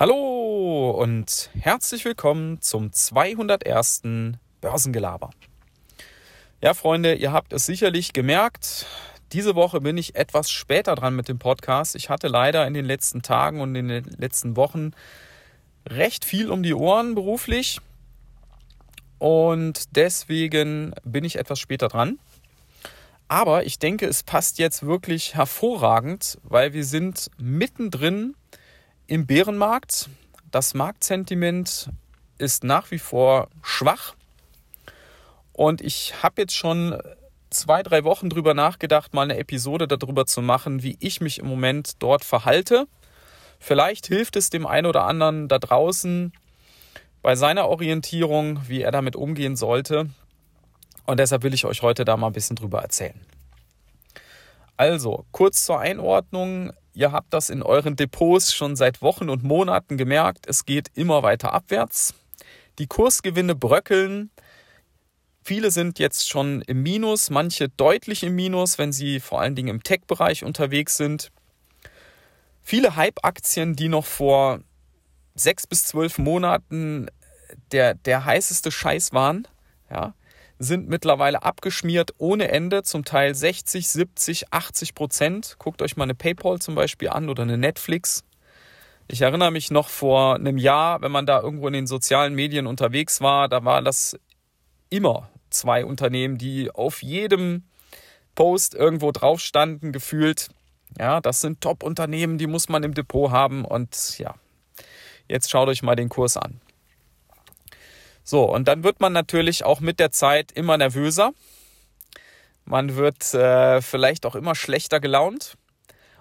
Hallo und herzlich willkommen zum 201. Börsengelaber. Ja, Freunde, ihr habt es sicherlich gemerkt. Diese Woche bin ich etwas später dran mit dem Podcast. Ich hatte leider in den letzten Tagen und in den letzten Wochen recht viel um die Ohren beruflich. Und deswegen bin ich etwas später dran. Aber ich denke, es passt jetzt wirklich hervorragend, weil wir sind mittendrin im Bärenmarkt. Das Marktsentiment ist nach wie vor schwach. Und ich habe jetzt schon zwei, drei Wochen drüber nachgedacht, mal eine Episode darüber zu machen, wie ich mich im Moment dort verhalte. Vielleicht hilft es dem einen oder anderen da draußen bei seiner Orientierung, wie er damit umgehen sollte. Und deshalb will ich euch heute da mal ein bisschen drüber erzählen. Also, kurz zur Einordnung. Ihr habt das in euren Depots schon seit Wochen und Monaten gemerkt. Es geht immer weiter abwärts. Die Kursgewinne bröckeln. Viele sind jetzt schon im Minus, manche deutlich im Minus, wenn sie vor allen Dingen im Tech-Bereich unterwegs sind. Viele Hype-Aktien, die noch vor sechs bis zwölf Monaten der, der heißeste Scheiß waren, ja, sind mittlerweile abgeschmiert ohne Ende, zum Teil 60, 70, 80 Prozent. Guckt euch mal eine PayPal zum Beispiel an oder eine Netflix. Ich erinnere mich noch vor einem Jahr, wenn man da irgendwo in den sozialen Medien unterwegs war, da war das immer zwei Unternehmen, die auf jedem Post irgendwo drauf standen, gefühlt. Ja, das sind Top-Unternehmen, die muss man im Depot haben und ja, jetzt schaut euch mal den Kurs an. So, und dann wird man natürlich auch mit der Zeit immer nervöser. Man wird äh, vielleicht auch immer schlechter gelaunt.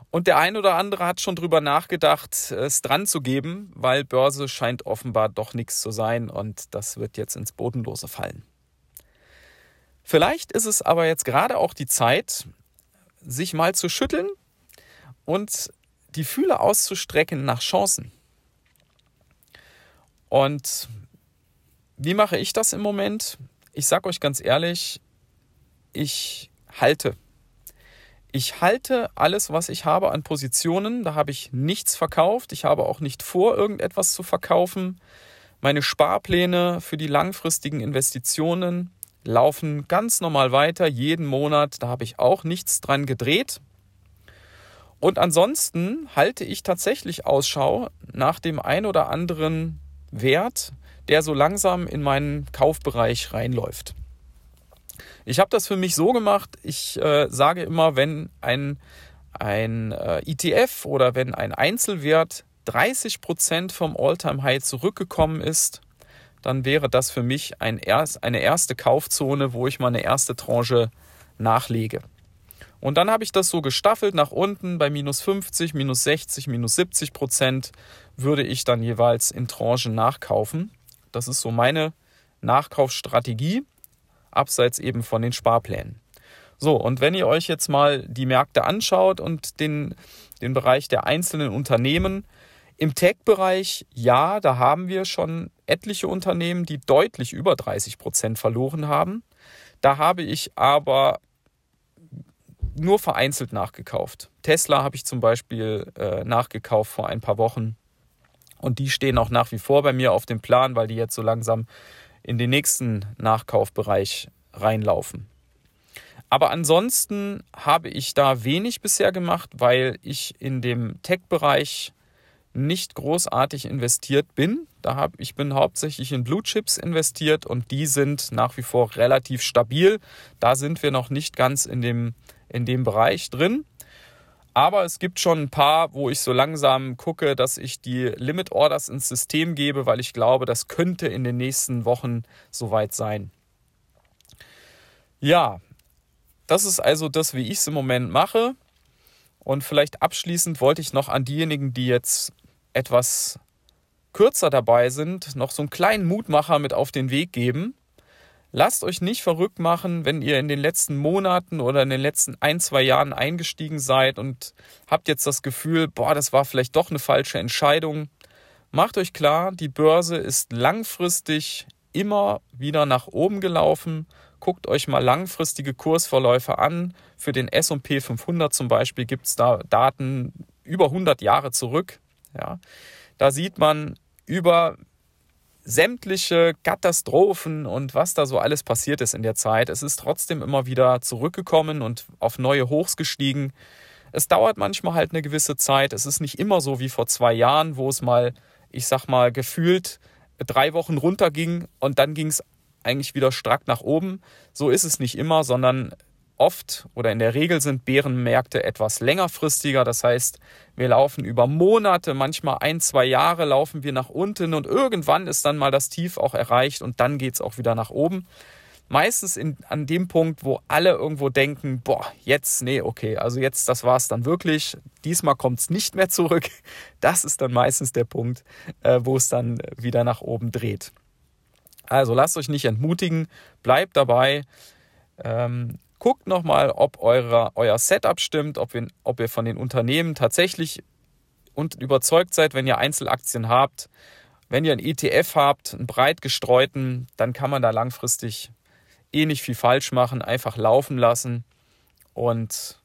Und der ein oder andere hat schon drüber nachgedacht, es dran zu geben, weil Börse scheint offenbar doch nichts zu sein und das wird jetzt ins Bodenlose fallen. Vielleicht ist es aber jetzt gerade auch die Zeit, sich mal zu schütteln und die Fühler auszustrecken nach Chancen. Und wie mache ich das im Moment? Ich sage euch ganz ehrlich, ich halte. Ich halte alles, was ich habe an Positionen. Da habe ich nichts verkauft. Ich habe auch nicht vor, irgendetwas zu verkaufen. Meine Sparpläne für die langfristigen Investitionen laufen ganz normal weiter, jeden Monat. Da habe ich auch nichts dran gedreht. Und ansonsten halte ich tatsächlich Ausschau nach dem ein oder anderen Wert, der so langsam in meinen Kaufbereich reinläuft. Ich habe das für mich so gemacht, ich äh, sage immer, wenn ein, ein äh, ETF oder wenn ein Einzelwert 30% vom All-Time-High zurückgekommen ist, dann wäre das für mich ein erst, eine erste Kaufzone, wo ich mal eine erste Tranche nachlege. Und dann habe ich das so gestaffelt nach unten bei minus 50, minus 60, minus 70 Prozent würde ich dann jeweils in Tranchen nachkaufen. Das ist so meine Nachkaufsstrategie, abseits eben von den Sparplänen. So, und wenn ihr euch jetzt mal die Märkte anschaut und den, den Bereich der einzelnen Unternehmen, im Tech-Bereich, ja, da haben wir schon etliche Unternehmen, die deutlich über 30 Prozent verloren haben. Da habe ich aber nur vereinzelt nachgekauft. Tesla habe ich zum Beispiel äh, nachgekauft vor ein paar Wochen. Und die stehen auch nach wie vor bei mir auf dem Plan, weil die jetzt so langsam in den nächsten Nachkaufbereich reinlaufen. Aber ansonsten habe ich da wenig bisher gemacht, weil ich in dem Tech-Bereich nicht großartig investiert bin. Da hab, ich bin hauptsächlich in Blue Chips investiert und die sind nach wie vor relativ stabil. Da sind wir noch nicht ganz in dem, in dem Bereich drin. Aber es gibt schon ein paar, wo ich so langsam gucke, dass ich die Limit Orders ins System gebe, weil ich glaube, das könnte in den nächsten Wochen soweit sein. Ja, das ist also das, wie ich es im Moment mache. Und vielleicht abschließend wollte ich noch an diejenigen, die jetzt etwas kürzer dabei sind, noch so einen kleinen Mutmacher mit auf den Weg geben. Lasst euch nicht verrückt machen, wenn ihr in den letzten Monaten oder in den letzten ein, zwei Jahren eingestiegen seid und habt jetzt das Gefühl, boah, das war vielleicht doch eine falsche Entscheidung. Macht euch klar, die Börse ist langfristig immer wieder nach oben gelaufen. Guckt euch mal langfristige Kursverläufe an. Für den SP 500 zum Beispiel gibt es da Daten über 100 Jahre zurück. Ja. Da sieht man über sämtliche Katastrophen und was da so alles passiert ist in der Zeit. Es ist trotzdem immer wieder zurückgekommen und auf neue Hochs gestiegen. Es dauert manchmal halt eine gewisse Zeit. Es ist nicht immer so wie vor zwei Jahren, wo es mal, ich sag mal, gefühlt drei Wochen runterging und dann ging es eigentlich wieder strack nach oben. So ist es nicht immer, sondern oft oder in der Regel sind Bärenmärkte etwas längerfristiger. Das heißt, wir laufen über Monate, manchmal ein, zwei Jahre laufen wir nach unten und irgendwann ist dann mal das Tief auch erreicht und dann geht es auch wieder nach oben. Meistens in, an dem Punkt, wo alle irgendwo denken, boah, jetzt, nee, okay, also jetzt, das war es dann wirklich. Diesmal kommt es nicht mehr zurück. Das ist dann meistens der Punkt, äh, wo es dann wieder nach oben dreht. Also lasst euch nicht entmutigen, bleibt dabei. Ähm, guckt nochmal, ob eure, euer Setup stimmt, ob, wir, ob ihr von den Unternehmen tatsächlich und überzeugt seid, wenn ihr Einzelaktien habt. Wenn ihr einen ETF habt, einen breit gestreuten, dann kann man da langfristig eh nicht viel falsch machen, einfach laufen lassen und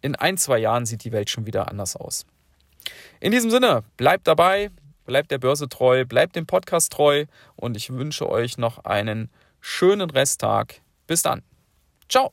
in ein, zwei Jahren sieht die Welt schon wieder anders aus. In diesem Sinne, bleibt dabei, bleibt der Börse treu, bleibt dem Podcast treu und ich wünsche euch noch einen schönen Resttag. Bis dann. Ciao.